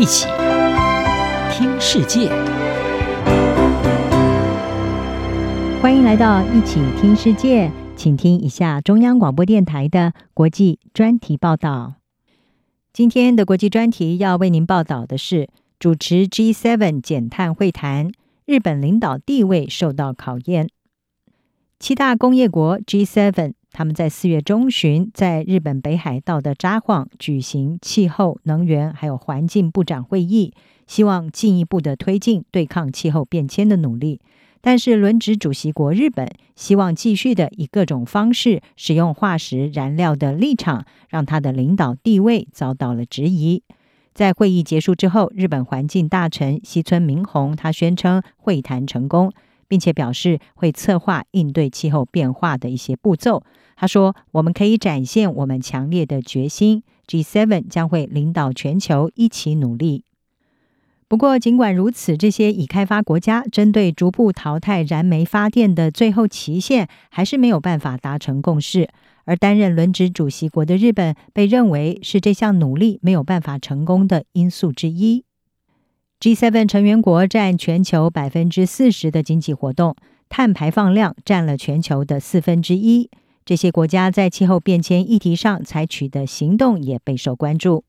一起听世界，欢迎来到一起听世界，请听一下中央广播电台的国际专题报道。今天的国际专题要为您报道的是，主持 G7 减碳会谈，日本领导地位受到考验。七大工业国 G7。他们在四月中旬在日本北海道的札幌举行气候、能源还有环境部长会议，希望进一步的推进对抗气候变迁的努力。但是轮值主席国日本希望继续的以各种方式使用化石燃料的立场，让他的领导地位遭到了质疑。在会议结束之后，日本环境大臣西村明宏他宣称会谈成功。并且表示会策划应对气候变化的一些步骤。他说：“我们可以展现我们强烈的决心，G7 将会领导全球一起努力。”不过，尽管如此，这些已开发国家针对逐步淘汰燃煤发电的最后期限还是没有办法达成共识。而担任轮值主席国的日本被认为是这项努力没有办法成功的因素之一。G7 成员国占全球百分之四十的经济活动，碳排放量占了全球的四分之一。这些国家在气候变迁议题上采取的行动也备受关注。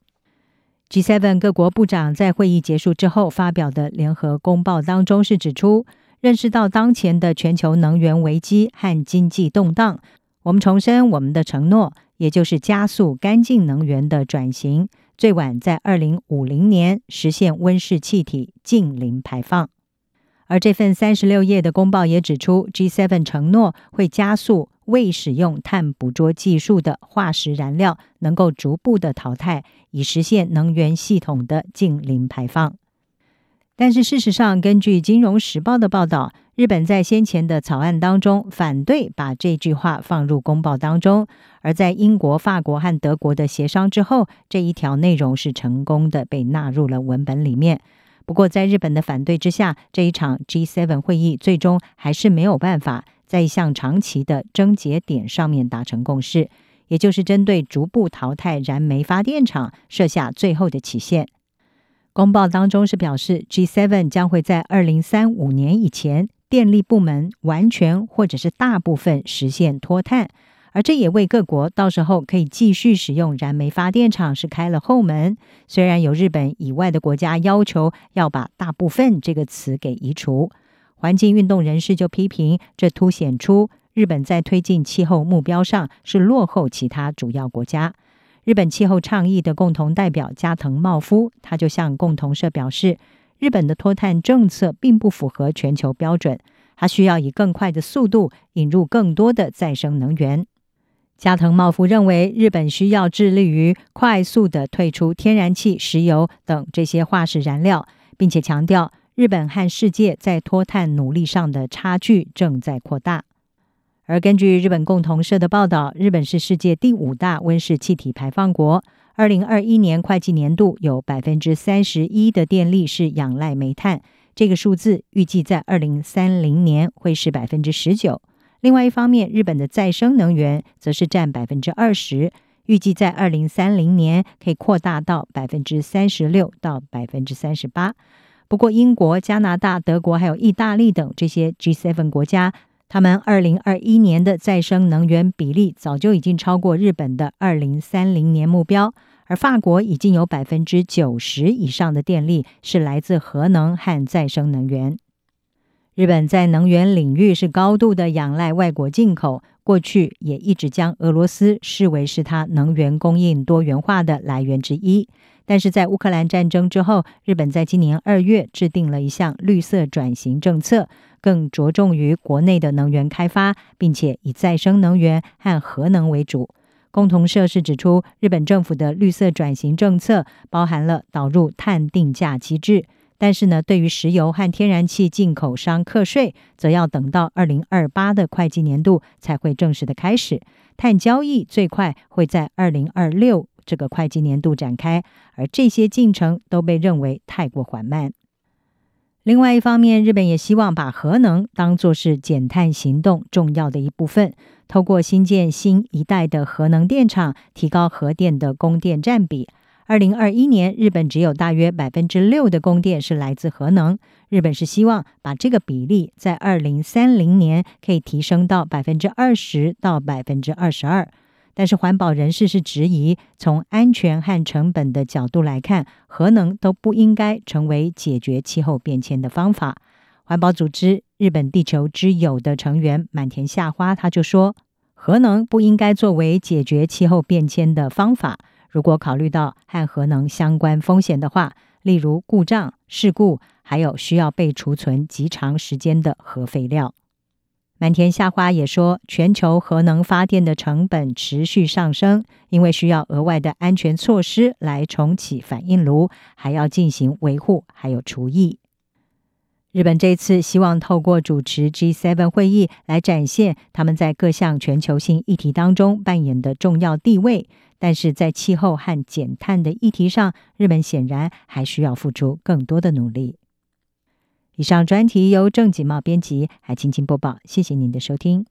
G7 各国部长在会议结束之后发表的联合公报当中是指出，认识到当前的全球能源危机和经济动荡，我们重申我们的承诺，也就是加速干净能源的转型。最晚在二零五零年实现温室气体净零排放，而这份三十六页的公报也指出，G7 承诺会加速未使用碳捕捉技术的化石燃料能够逐步的淘汰，以实现能源系统的净零排放。但是事实上，根据《金融时报》的报道，日本在先前的草案当中反对把这句话放入公报当中，而在英国、法国和德国的协商之后，这一条内容是成功的被纳入了文本里面。不过，在日本的反对之下，这一场 G7 会议最终还是没有办法在一项长期的症结点上面达成共识，也就是针对逐步淘汰燃煤发电厂设下最后的期限。公报当中是表示，G7 将会在二零三五年以前，电力部门完全或者是大部分实现脱碳，而这也为各国到时候可以继续使用燃煤发电厂是开了后门。虽然有日本以外的国家要求要把“大部分”这个词给移除，环境运动人士就批评，这凸显出日本在推进气候目标上是落后其他主要国家。日本气候倡议的共同代表加藤茂夫，他就向共同社表示，日本的脱碳政策并不符合全球标准，它需要以更快的速度引入更多的再生能源。加藤茂夫认为，日本需要致力于快速地退出天然气、石油等这些化石燃料，并且强调，日本和世界在脱碳努力上的差距正在扩大。而根据日本共同社的报道，日本是世界第五大温室气体排放国。二零二一年会计年度有百分之三十一的电力是仰赖煤炭，这个数字预计在二零三零年会是百分之十九。另外一方面，日本的再生能源则是占百分之二十，预计在二零三零年可以扩大到百分之三十六到百分之三十八。不过，英国、加拿大、德国还有意大利等这些 G7 国家。他们二零二一年的再生能源比例早就已经超过日本的二零三零年目标，而法国已经有百分之九十以上的电力是来自核能和再生能源。日本在能源领域是高度的仰赖外国进口，过去也一直将俄罗斯视为是它能源供应多元化的来源之一。但是在乌克兰战争之后，日本在今年二月制定了一项绿色转型政策，更着重于国内的能源开发，并且以再生能源和核能为主。共同社是指出，日本政府的绿色转型政策包含了导入碳定价机制，但是呢，对于石油和天然气进口商课税，则要等到二零二八的会计年度才会正式的开始。碳交易最快会在二零二六。这个会计年度展开，而这些进程都被认为太过缓慢。另外一方面，日本也希望把核能当作是减碳行动重要的一部分，透过新建新一代的核能电厂，提高核电的供电占比。二零二一年，日本只有大约百分之六的供电是来自核能。日本是希望把这个比例在二零三零年可以提升到百分之二十到百分之二十二。但是环保人士是质疑，从安全和成本的角度来看，核能都不应该成为解决气候变迁的方法。环保组织日本地球之友的成员满田夏花他就说，核能不应该作为解决气候变迁的方法。如果考虑到和核能相关风险的话，例如故障、事故，还有需要被储存极长时间的核废料。满田夏花也说，全球核能发电的成本持续上升，因为需要额外的安全措施来重启反应炉，还要进行维护，还有除役。日本这次希望透过主持 G7 会议来展现他们在各项全球性议题当中扮演的重要地位，但是在气候和减碳的议题上，日本显然还需要付出更多的努力。以上专题由郑锦茂编辑，还清清播报，谢谢您的收听。